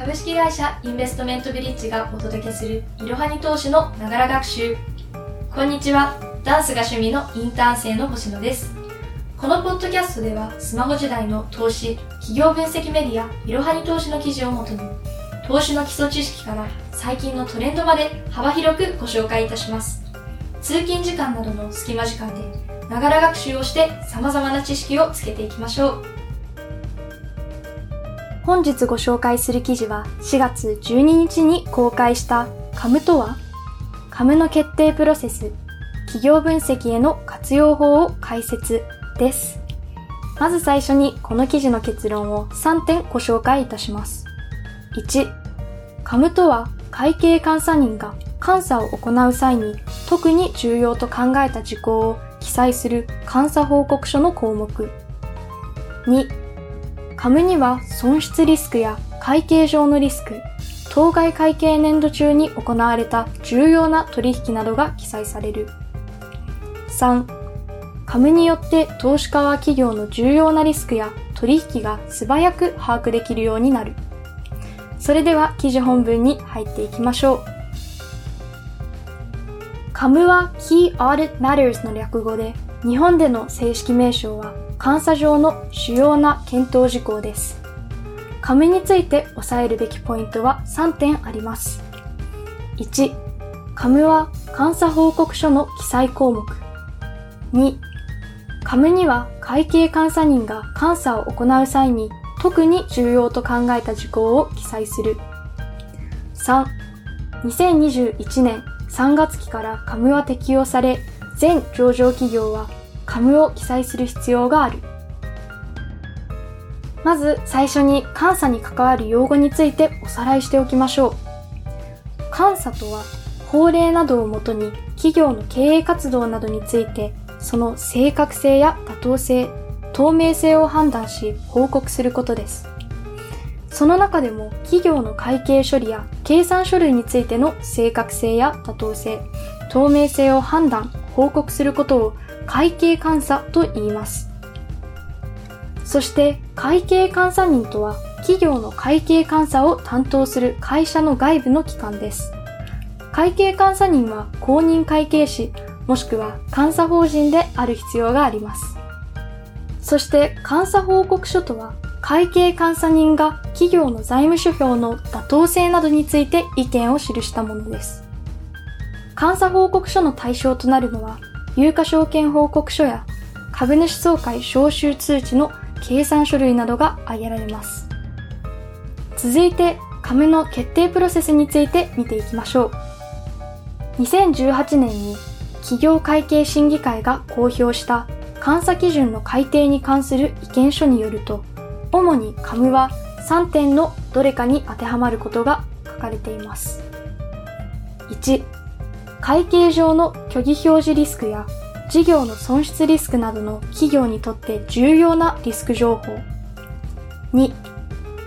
株式会社インベストメントブリッジがお届けするいろはに投資のながら学習。こんにちは。ダンスが趣味のインターン生の星野です。このポッドキャストではスマホ時代の投資企業分析メディアいろはに投資の記事をもとに投資の基礎知識から最近のトレンドまで幅広くご紹介いたします。通勤時間などの隙間時間でながら学習をして様々な知識をつけていきましょう。本日ご紹介する記事は4月12日に公開したカムとはカムの決定プロセス企業分析への活用法を解説です。まず最初にこの記事の結論を3点ご紹介いたします。1、カムとは会計監査人が監査を行う際に特に重要と考えた事項を記載する監査報告書の項目。2、カムには損失リスクや会計上のリスク、当該会計年度中に行われた重要な取引などが記載される。3、カムによって投資家は企業の重要なリスクや取引が素早く把握できるようになる。それでは記事本文に入っていきましょう。カムは Key Audit Matters の略語で、日本での正式名称は監査上の主要な検討事項です。紙について押さえるべきポイントは3点あります。1、紙は監査報告書の記載項目。2、紙には会計監査人が監査を行う際に特に重要と考えた事項を記載する。3、2021年3月期から紙は適用され、全上場企業はカムを記載する必要がある。まず最初に監査に関わる用語についておさらいしておきましょう。監査とは法令などをもとに企業の経営活動などについてその正確性や妥当性、透明性を判断し報告することです。その中でも企業の会計処理や計算書類についての正確性や妥当性、透明性を判断、報告することを会計監査と言います。そして会計監査人とは企業の会計監査を担当する会社の外部の機関です。会計監査人は公認会計士もしくは監査法人である必要があります。そして監査報告書とは会計監査人が企業の財務諸表の妥当性などについて意見を記したものです。監査報告書の対象となるのは有価証券報告書や株主総会招集通知の計算書類などが挙げられます。続いて、株の決定プロセスについて見ていきましょう。2018年に企業会計審議会が公表した監査基準の改定に関する意見書によると、主に株は3点のどれかに当てはまることが書かれています。1、会計上の虚偽表示リスクや事業の損失リスクなどの企業にとって重要なリスク情報。2、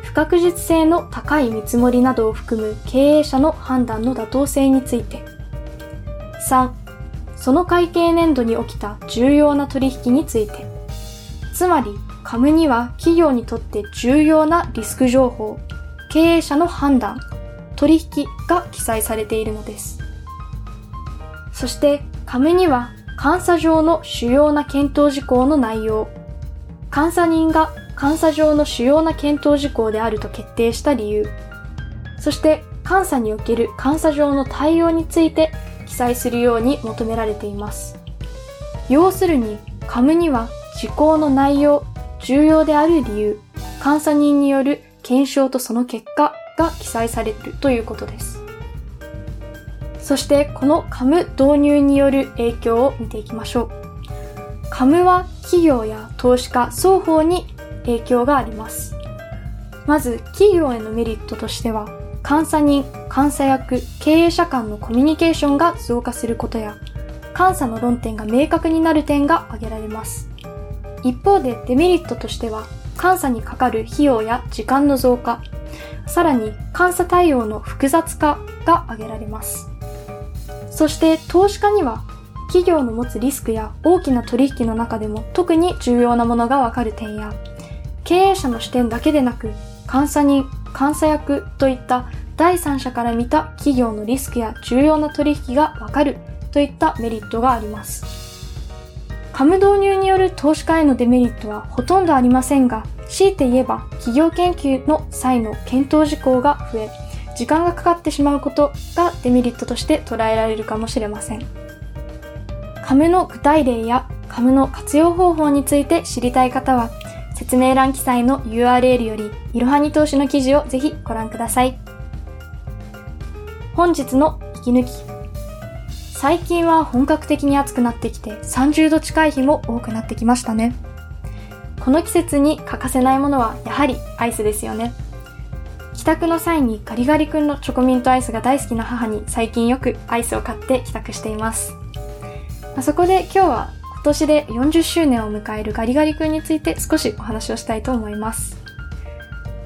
不確実性の高い見積もりなどを含む経営者の判断の妥当性について。3、その会計年度に起きた重要な取引について。つまり、カムには企業にとって重要なリスク情報、経営者の判断、取引が記載されているのです。そして、亀には監査上の主要な検討事項の内容、監査人が監査上の主要な検討事項であると決定した理由、そして監査における監査上の対応について記載するように求められています。要するに、亀には事項の内容、重要である理由、監査人による検証とその結果が記載されるということです。そしてこのカム導入による影響を見ていきましょう。カムは企業や投資家双方に影響があります。まず企業へのメリットとしては、監査人、監査役、経営者間のコミュニケーションが増加することや、監査の論点が明確になる点が挙げられます。一方でデメリットとしては、監査にかかる費用や時間の増加、さらに監査対応の複雑化が挙げられます。そして投資家には企業の持つリスクや大きな取引の中でも特に重要なものがわかる点や経営者の視点だけでなく監査人、監査役といった第三者から見た企業のリスクや重要な取引がわかるといったメリットがあります。カム導入による投資家へのデメリットはほとんどありませんが、強いて言えば企業研究の際の検討事項が増え、時間がかかってしまうことがデメリットとして捉えられるかもしれません。カムの具体例やカムの活用方法について知りたい方は、説明欄記載の URL より、いろはに投資の記事をぜひご覧ください。本日の息抜き。最近は本格的に暑くなってきて30度近い日も多くなってきましたね。この季節に欠かせないものはやはりアイスですよね。帰宅の際にガリガリ君のチョコミントアイスが大好きな母に最近よくアイスを買って帰宅しています。まそこで今日は今年で40周年を迎えるガリガリ君について少しお話をしたいと思います。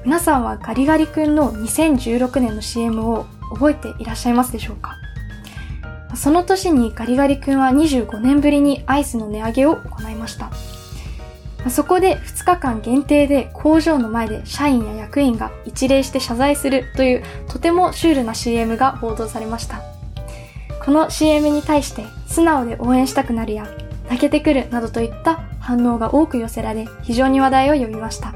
皆さんはガリガリ君の2016年の CM を覚えていらっしゃいますでしょうか？その年にガリガリ君は25年ぶりにアイスの値上げを行いました。そこで2日間限定で工場の前で社員や役員が一礼して謝罪するというとてもシュールな CM が報道されました。この CM に対して素直で応援したくなるや泣けてくるなどといった反応が多く寄せられ非常に話題を呼びました。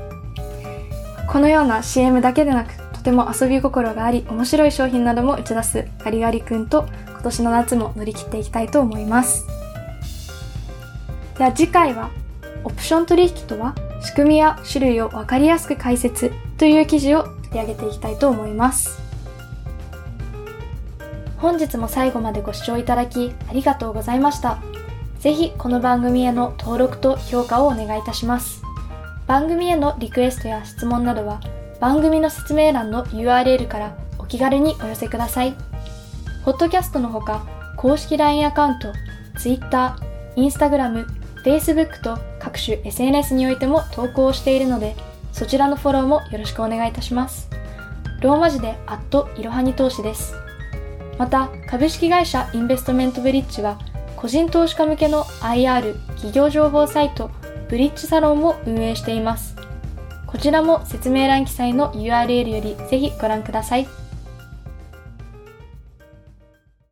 このような CM だけでなくとても遊び心があり面白い商品なども打ち出すガリガリ君と今年の夏も乗り切っていきたいと思います。では次回は、オプション取引とは仕組みや種類をわかりやすく解説という記事を取り上げていきたいと思います。本日も最後までご視聴いただきありがとうございました。ぜひこの番組への登録と評価をお願いいたします。番組へのリクエストや質問などは番組の説明欄の URL からお気軽にお寄せください。ポッドキャストのほか、公式 LINE アカウント、Twitter、Instagram、Facebook と各種 SNS においても投稿をしているので、そちらのフォローもよろしくお願いいたします。ローマ字で、アットいろはに投資です。また、株式会社インベストメントブリッジは、個人投資家向けの IR 企業情報サイト、ブリッジサロンを運営しています。こちらも説明欄記載の URL よりぜひご覧ください。